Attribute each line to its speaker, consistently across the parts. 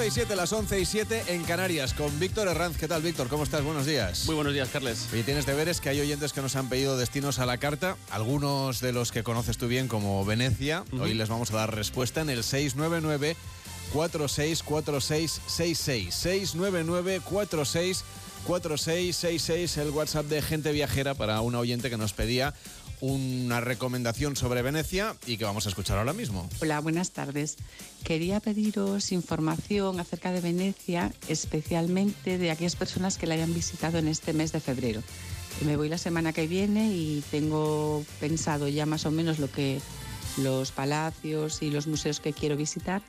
Speaker 1: 12 y 7, las 11 y 7 en Canarias con Víctor Herranz. ¿Qué tal, Víctor? ¿Cómo estás? Buenos días.
Speaker 2: Muy buenos días, Carles.
Speaker 1: Oye, tienes deberes que hay oyentes que nos han pedido destinos a la carta, algunos de los que conoces tú bien como Venecia. Hoy les vamos a dar respuesta en el 699 464666 699 464666 el WhatsApp de gente viajera para una oyente que nos pedía una recomendación sobre Venecia y que vamos a escuchar ahora mismo.
Speaker 3: Hola, buenas tardes. Quería pediros información acerca de Venecia, especialmente de aquellas personas que la hayan visitado en este mes de febrero. Me voy la semana que viene y tengo pensado ya más o menos lo que los palacios y los museos que quiero visitar,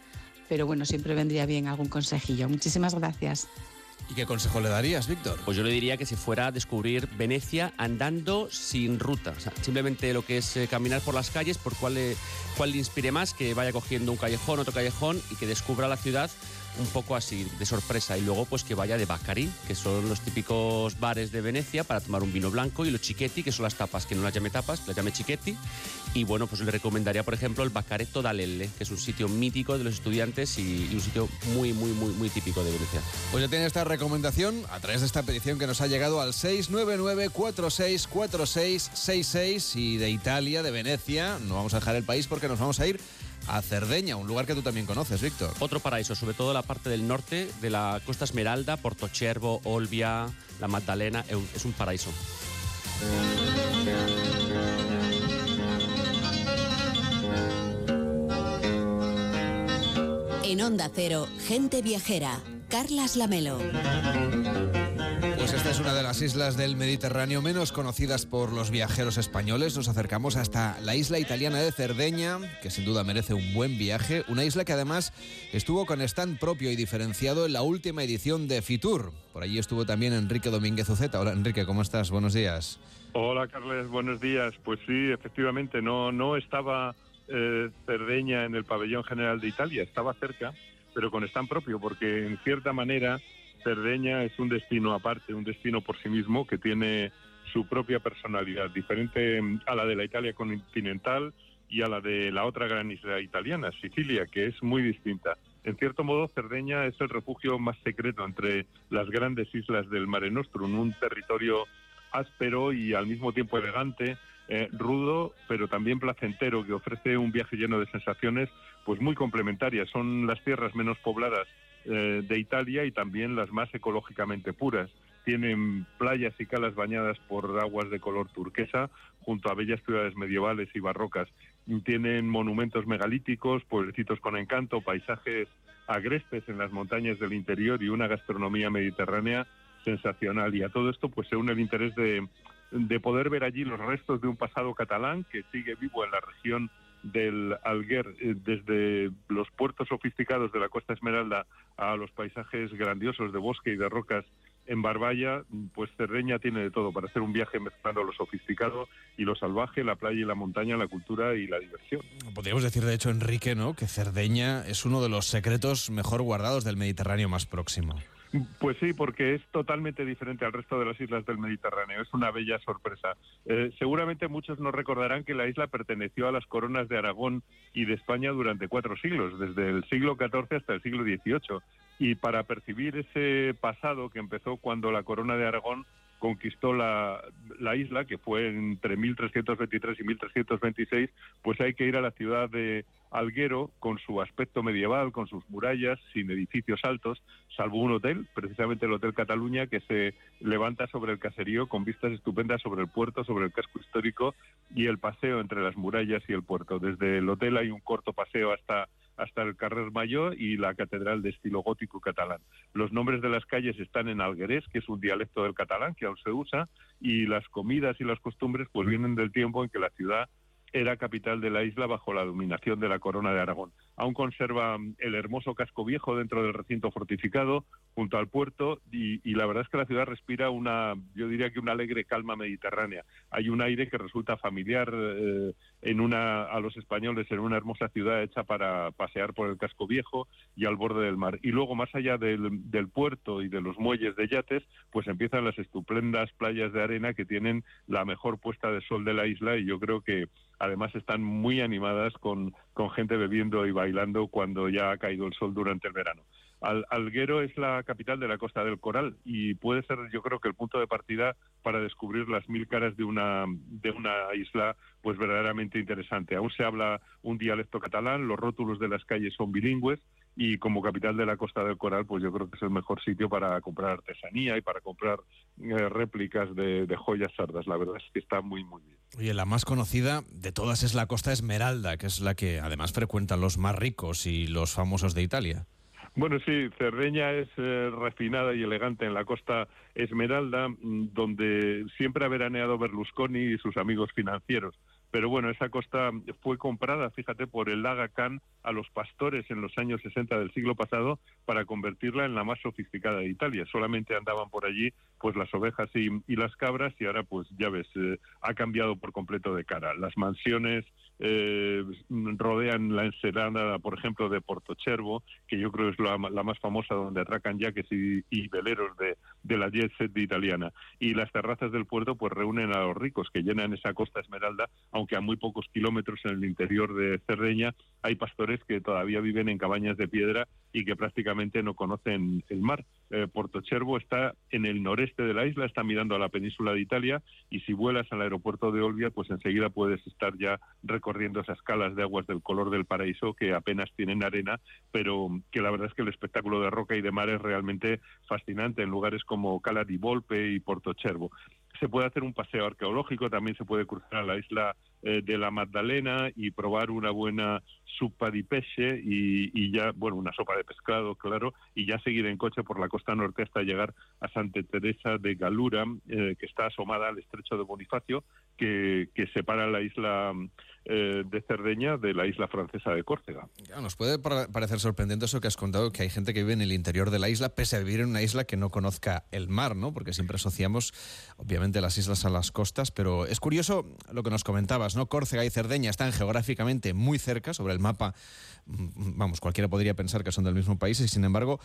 Speaker 3: pero bueno, siempre vendría bien algún consejillo. Muchísimas gracias.
Speaker 1: ¿Y qué consejo le darías, Víctor?
Speaker 2: Pues yo le diría que si fuera a descubrir Venecia andando sin ruta. simplemente lo que es eh, caminar por las calles, por cuál le, cuál le inspire más, que vaya cogiendo un callejón, otro callejón y que descubra la ciudad un poco así de sorpresa y luego pues que vaya de Baccarí, que son los típicos bares de Venecia para tomar un vino blanco y los chiquetti, que son las tapas, que no las llame tapas, las llame chiquetti. Y bueno, pues le recomendaría por ejemplo el Baccaretto d'Alelle, que es un sitio mítico de los estudiantes y, un sitio muy, muy, muy, muy típico de Venecia.
Speaker 1: Pues ya tiene esta recomendación a través de esta petición que nos ha llegado al 699 464666 y de Italia, de Venecia. No vamos a dejar el país porque nos vamos a ir a Cerdeña, un lugar que tú también conoces, Víctor.
Speaker 2: Otro paraíso, sobre todo la parte del norte de la Costa Esmeralda, Portochervo, Olbia, la Magdalena, es un paraíso.
Speaker 4: En Onda Cero, gente viajera, Carlas Lamelo.
Speaker 1: Pues esta es una de las islas del Mediterráneo menos conocidas por los viajeros españoles. Nos acercamos hasta la isla italiana de Cerdeña, que sin duda merece un buen viaje. Una isla que además estuvo con stand propio y diferenciado en la última edición de Fitur. Por allí estuvo también Enrique Domínguez Uceta. Hola Enrique, ¿cómo estás? Buenos días.
Speaker 5: Hola Carles, buenos días. Pues sí, efectivamente, no, no estaba eh, Cerdeña en el pabellón general de Italia, estaba cerca, pero con stand propio, porque en cierta manera Cerdeña es un destino aparte, un destino por sí mismo que tiene su propia personalidad, diferente a la de la Italia continental y a la de la otra gran isla italiana, Sicilia, que es muy distinta. En cierto modo, Cerdeña es el refugio más secreto entre las grandes islas del Mare Nostrum, un territorio áspero y al mismo tiempo elegante, eh, rudo, pero también placentero, que ofrece un viaje lleno de sensaciones pues muy complementarias. Son las tierras menos pobladas eh, de Italia y también las más ecológicamente puras. Tienen playas y calas bañadas por aguas de color turquesa junto a bellas ciudades medievales y barrocas. Tienen monumentos megalíticos, pueblecitos con encanto, paisajes agrestes en las montañas del interior y una gastronomía mediterránea sensacional. Y a todo esto pues se une el interés de, de poder ver allí los restos de un pasado catalán que sigue vivo en la región del Alguer, eh, desde los puertos sofisticados de la Costa Esmeralda a los paisajes grandiosos de bosque y de rocas en Barbaya, pues Cerdeña tiene de todo para hacer un viaje mezclando lo sofisticado y lo salvaje, la playa y la montaña, la cultura y la diversión.
Speaker 1: Podríamos decir, de hecho, Enrique, ¿no? que Cerdeña es uno de los secretos mejor guardados del Mediterráneo más próximo.
Speaker 5: Pues sí, porque es totalmente diferente al resto de las islas del Mediterráneo. Es una bella sorpresa. Eh, seguramente muchos no recordarán que la isla perteneció a las coronas de Aragón y de España durante cuatro siglos, desde el siglo XIV hasta el siglo XVIII. Y para percibir ese pasado que empezó cuando la corona de Aragón conquistó la, la, isla, que fue entre 1323 y 1326, pues hay que ir a la ciudad de Alguero con su aspecto medieval, con sus murallas, sin edificios altos, salvo un hotel, precisamente el Hotel Cataluña, que se levanta sobre el caserío con vistas estupendas sobre el puerto, sobre el casco histórico y el paseo entre las murallas y el puerto. Desde el hotel hay un corto paseo hasta hasta el Carrer Mayor y la catedral de estilo gótico catalán. Los nombres de las calles están en alguerés, que es un dialecto del catalán que aún se usa, y las comidas y las costumbres pues vienen del tiempo en que la ciudad era capital de la isla bajo la dominación de la corona de Aragón. Aún conserva mm, el hermoso casco viejo dentro del recinto fortificado, junto al puerto, y, la verdad es que la ciudad respira una, yo diría que una alegre calma mediterránea. Hay un aire que resulta familiar eh, en una, a los españoles en una hermosa ciudad hecha para pasear por el casco viejo y al borde del mar. Y luego, más allá del, del puerto y de los muelles de yates, pues empiezan las estupendas playas de arena que tienen la mejor puesta de sol de la isla y yo creo que además están muy animadas con, con gente bebiendo y bailando cuando ya ha caído el sol durante el verano. Alguero es la capital de la Costa del Coral y puede ser, yo creo que el punto de partida para descubrir las mil caras de una de una isla, pues verdaderamente interesante. Aún se habla un dialecto catalán, los rótulos de las calles son bilingües y como capital de la Costa del Coral, pues yo creo que es el mejor sitio para comprar artesanía y para comprar eh, réplicas de, de, joyas sardas. La verdad es que está muy, muy bien.
Speaker 1: Oye, la más conocida de todas es la Costa Esmeralda, que es la que además frecuentan los más ricos y los famosos de Italia.
Speaker 5: Bueno, sí, Cerdeña es eh, refinada y elegante en la costa Esmeralda, mm, donde siempre ha veraneado Berlusconi y sus amigos financieros. Pero bueno, esa costa fue comprada, fíjate, por el Laga Khan a los pastores en los años 60 del siglo pasado para convertirla en la más sofisticada de Italia. Solamente andaban por allí pues las ovejas y, las cabras y ahora pues ya ves, eh, ha cambiado por completo de cara. Las mansiones eh, rodean la ensenada, por ejemplo, de Portochervo, que yo creo es la, más famosa donde atracan yaques y, veleros de, de, la jet set italiana. Y las terrazas del puerto pues reúnen a los ricos que llenan esa costa esmeralda, aunque a muy pocos kilómetros en el interior de Cerdeña hay pastores que todavía viven en cabañas de piedra y que prácticamente no conocen el mar. Eh, Portochervo está en el noreste de la isla, está mirando a la península de Italia y si vuelas al aeropuerto de Olbia, pues enseguida puedes estar ya recorriendo esas calas de aguas del color del paraíso que apenas tienen arena, pero que la verdad es que el espectáculo de roca y de mar es realmente fascinante en lugares como Cala di Volpe y Portochervo se puede hacer un paseo arqueológico, también se puede cruzar a la isla eh, de la Magdalena y probar una buena sopa di pesce y, ya, bueno, una sopa de pescado, claro, y ya seguir en coche por la costa norte hasta llegar a Santa Teresa de Galura, eh, que está asomada al estrecho de Bonifacio, que, que separa la isla eh, de Cerdeña de la isla francesa de Córcega.
Speaker 1: nos puede parecer sorprendente eso que has contado, que hay gente que vive en el interior de la isla, pese a vivir en una isla que no conozca el mar, ¿no? Porque siempre asociamos, obviamente, las islas a las costas, pero es curioso lo que nos comentabas, ¿no? Córcega y Cerdeña están geográficamente muy cerca sobre el mapa. Mm, vamos, cualquiera podría pensar que son del mismo país y, sin embargo,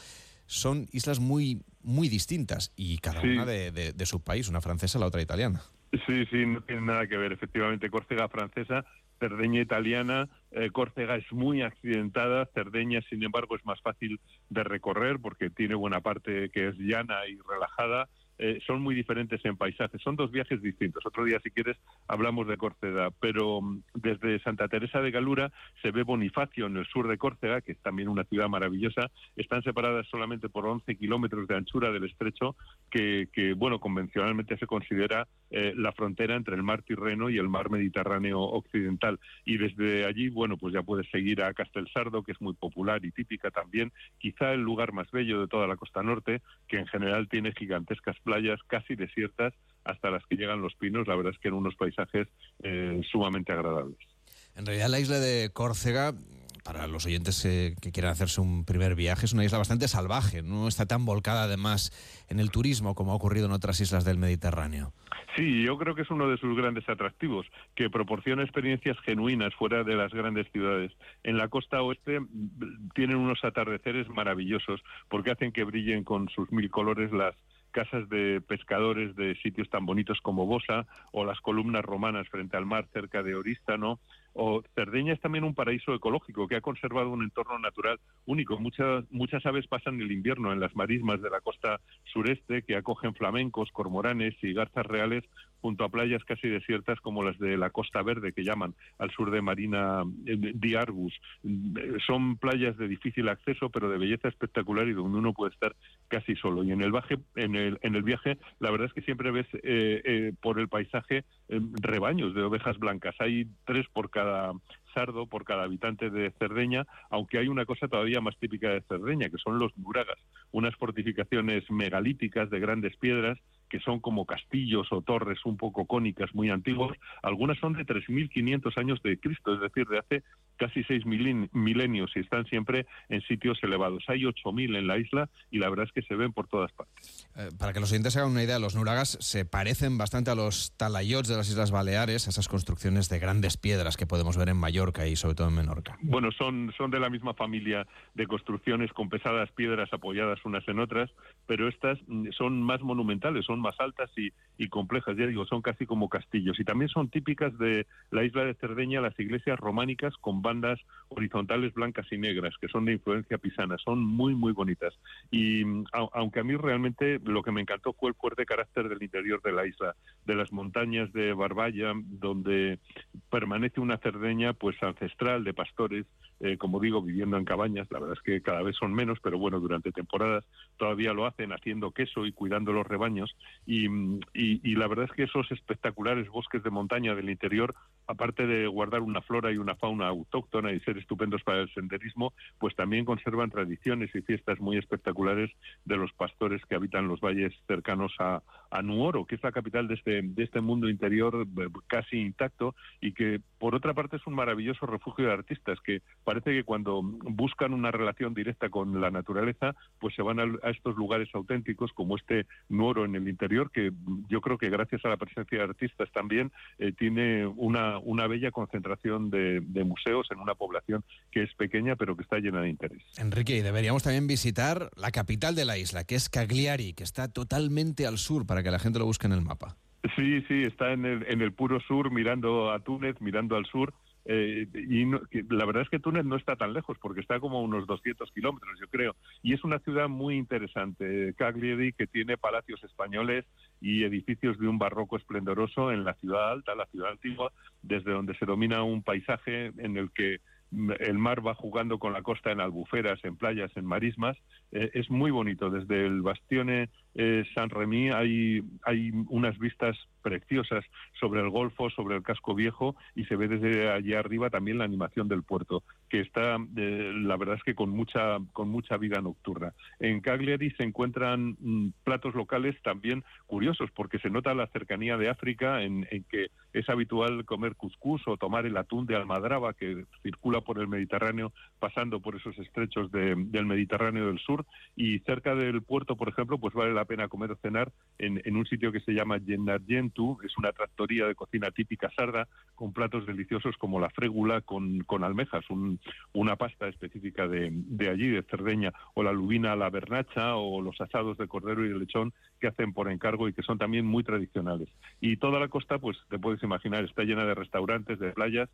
Speaker 1: son islas muy, muy distintas y cada una de, de su país, una francesa, la otra italiana.
Speaker 5: Sí, sí, no tiene nada que ver. Efectivamente, Córcega francesa Cerdeña italiana, eh, Córcega es muy accidentada, Cerdeña, sin embargo, es más fácil de recorrer porque tiene buena parte que es llana y relajada eh, son muy diferentes en paisajes. Son dos viajes distintos. Otro día, si quieres, hablamos de Córcega, pero mm, desde Santa Teresa de Galura se ve Bonifacio en el sur de Córcega, que es también una ciudad maravillosa. Están separadas solamente por 11 kilómetros de anchura del estrecho, que, bueno, convencionalmente se considera eh, la frontera entre el mar Tirreno y el mar Mediterráneo occidental. Y desde allí, bueno, pues ya puedes seguir a Castelsardo, que es muy popular y típica también, quizá el lugar más bello de toda la costa norte, que en general tiene gigantescas playas casi desiertas hasta las que llegan los pinos, la verdad es que en unos paisajes eh, sumamente agradables.
Speaker 1: En realidad la isla de Córcega para los oyentes eh, que quieran hacerse un primer viaje, es una isla bastante salvaje, no está tan volcada además en el turismo como ha ocurrido en otras islas del Mediterráneo.
Speaker 5: Sí, yo creo que es uno de sus grandes atractivos, que proporciona experiencias genuinas fuera de las grandes ciudades. En la costa oeste mm, tienen unos atardeceres maravillosos porque hacen que brillen con sus mil colores las casas de pescadores de sitios tan bonitos como Bosa o las columnas romanas frente al mar cerca de Orístano o Cerdeña es también un paraíso ecológico que ha conservado un entorno natural único. Muchas, muchas aves pasan el invierno en las marismas de la costa sureste que acogen flamencos, cormoranes y garzas reales junto a playas casi desiertas como las de la Costa Verde que llaman al sur de Marina eh, de Argus. Son playas de difícil acceso pero de belleza espectacular y donde uno puede estar casi solo. Y en el, viaje, en el, en el viaje la verdad es que siempre ves eh, eh, por el paisaje rebaños de ovejas blancas. Hay tres por cada sardo por cada habitante de Cerdeña, aunque hay una cosa todavía más típica de Cerdeña, que son los nuragas, unas fortificaciones megalíticas de grandes piedras que son como castillos o torres un poco cónicas muy antiguos, algunas son de 3.500 años de Cristo, es decir, de hace casi seis milenios y están siempre en sitios elevados. Hay 8.000 en la isla y la verdad es que se ven por todas partes.
Speaker 1: Eh, para que los oyentes se hagan una idea, los nuragas se parecen bastante a los talayots de las Islas Baleares, a esas construcciones de grandes piedras que podemos ver en Mallorca y sobre todo en Menorca.
Speaker 5: Bueno, son, son de la misma familia de construcciones con pesadas piedras apoyadas unas en otras, pero estas mm, son más monumentales, son son más altas y, y complejas, ya digo, son casi como castillos. Y también son típicas de la isla de Cerdeña las iglesias románicas con bandas horizontales blancas y negras, que son de influencia pisana, son muy, muy bonitas. Y aunque a mí realmente lo que me encantó fue el fuerte carácter del interior de la isla, de las montañas de Barballa, donde permanece una Cerdeña pues ancestral de pastores, eh, como digo, viviendo en cabañas, la verdad es que cada vez son menos, pero bueno, durante temporadas todavía lo hacen haciendo queso y cuidando los rebaños. Y, y, la verdad es que esos espectaculares bosques de montaña del interior, aparte de guardar una flora y una fauna autóctona y ser estupendos para el senderismo, pues también conservan tradiciones y fiestas muy espectaculares de los pastores que habitan los valles cercanos a, a Nuoro, que es la capital de este, de este mundo interior eh, casi intacto y que por otra parte es un maravilloso refugio de artistas que parece que cuando buscan una relación directa con la naturaleza, pues se van a, estos lugares auténticos como este Nuoro en el interior, que yo creo que gracias a la presencia de artistas también eh, tiene una, una bella concentración de museos en una población que es pequeña pero que está llena de interés.
Speaker 1: Enrique, y deberíamos también visitar la capital de la isla, que es Cagliari, que está totalmente al sur para que la gente lo busque en el mapa.
Speaker 5: Sí, sí, está en el, en el puro sur, mirando a Túnez, mirando al sur. Eh, y la verdad es que Túnez no está tan lejos, porque está como unos 200 kilómetros, yo creo. Y es una ciudad muy interesante, Cagliari, que tiene palacios españoles y edificios de un barroco esplendoroso en la ciudad alta, la ciudad antigua, desde donde se domina un paisaje en el que el mar va jugando con la costa en albuferas, en playas, en marismas. Eh, es muy bonito. Desde el Bastione eh, San Remy hay, hay unas vistas preciosas sobre el Golfo, sobre el casco viejo y se ve desde allí arriba también la animación del puerto, que está, eh, la verdad es que con mucha, con mucha vida nocturna. En Cagliari se encuentran mm, platos locales también curiosos porque se nota la cercanía de África en, en que es habitual comer cuscús o tomar el atún de almadraba que circula por el Mediterráneo pasando por esos estrechos del Mediterráneo del Sur y cerca del puerto, por ejemplo, pues vale la pena comer o cenar en, en un sitio que se llama Gennargentu, es una trattoria de cocina típica sarda con platos deliciosos como la frégula con, con almejas, una pasta específica de, de, allí, de Cerdeña, o la lubina a la bernacha o los asados de cordero y de lechón que hacen por encargo y que son también muy tradicionales. Y toda la costa, pues te puedes imaginar, está llena de restaurantes, de playas,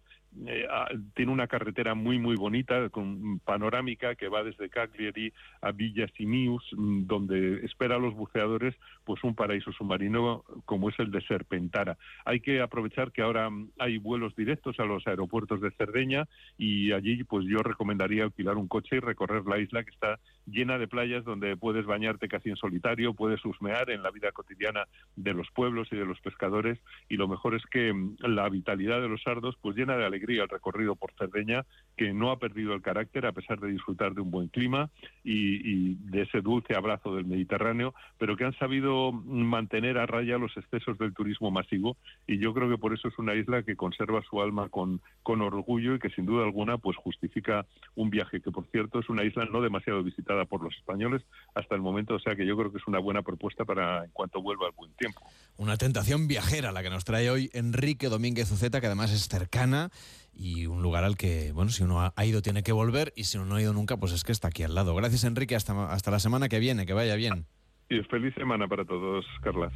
Speaker 5: eh, ah, tiene una carretera muy, muy bonita, con panorámica, que va desde Cagliari a Villa Simius, mm, donde espera los buceadores pues un paraíso submarino como es el de Serpentara. Hay que aprovechar que ahora mm, hay vuelos directos a los aeropuertos de Cerdeña y allí pues yo recomendaría alquilar un coche y recorrer la isla que está llena de playas donde puedes bañarte casi en solitario, puedes husmear en la vida cotidiana de los pueblos y de los pescadores y lo mejor es que mm, la vitalidad de los sardos pues llena de alegría el recorrido por Cerdeña que no ha perdido el carácter a pesar de disfrutar de un buen clima y, de ese dulce abrazo del Mediterráneo, pero que han sabido mantener a raya los excesos del turismo masivo y yo creo que por eso es una isla que conserva su alma con, con orgullo y que sin duda alguna pues justifica un viaje que por cierto es una isla no demasiado visitada por los españoles hasta el momento, o sea que yo creo que es una buena propuesta para en cuanto vuelva el buen tiempo.
Speaker 1: Una tentación viajera la que nos trae hoy Enrique Domínguez Uceta, que además es cercana y un lugar al que, bueno, si uno ha ido tiene que volver y si uno no ha ido nunca, pues es que está aquí al lado. Gracias Enrique, hasta, hasta la semana que viene, que vaya bien.
Speaker 5: Y feliz semana para todos, Carlas.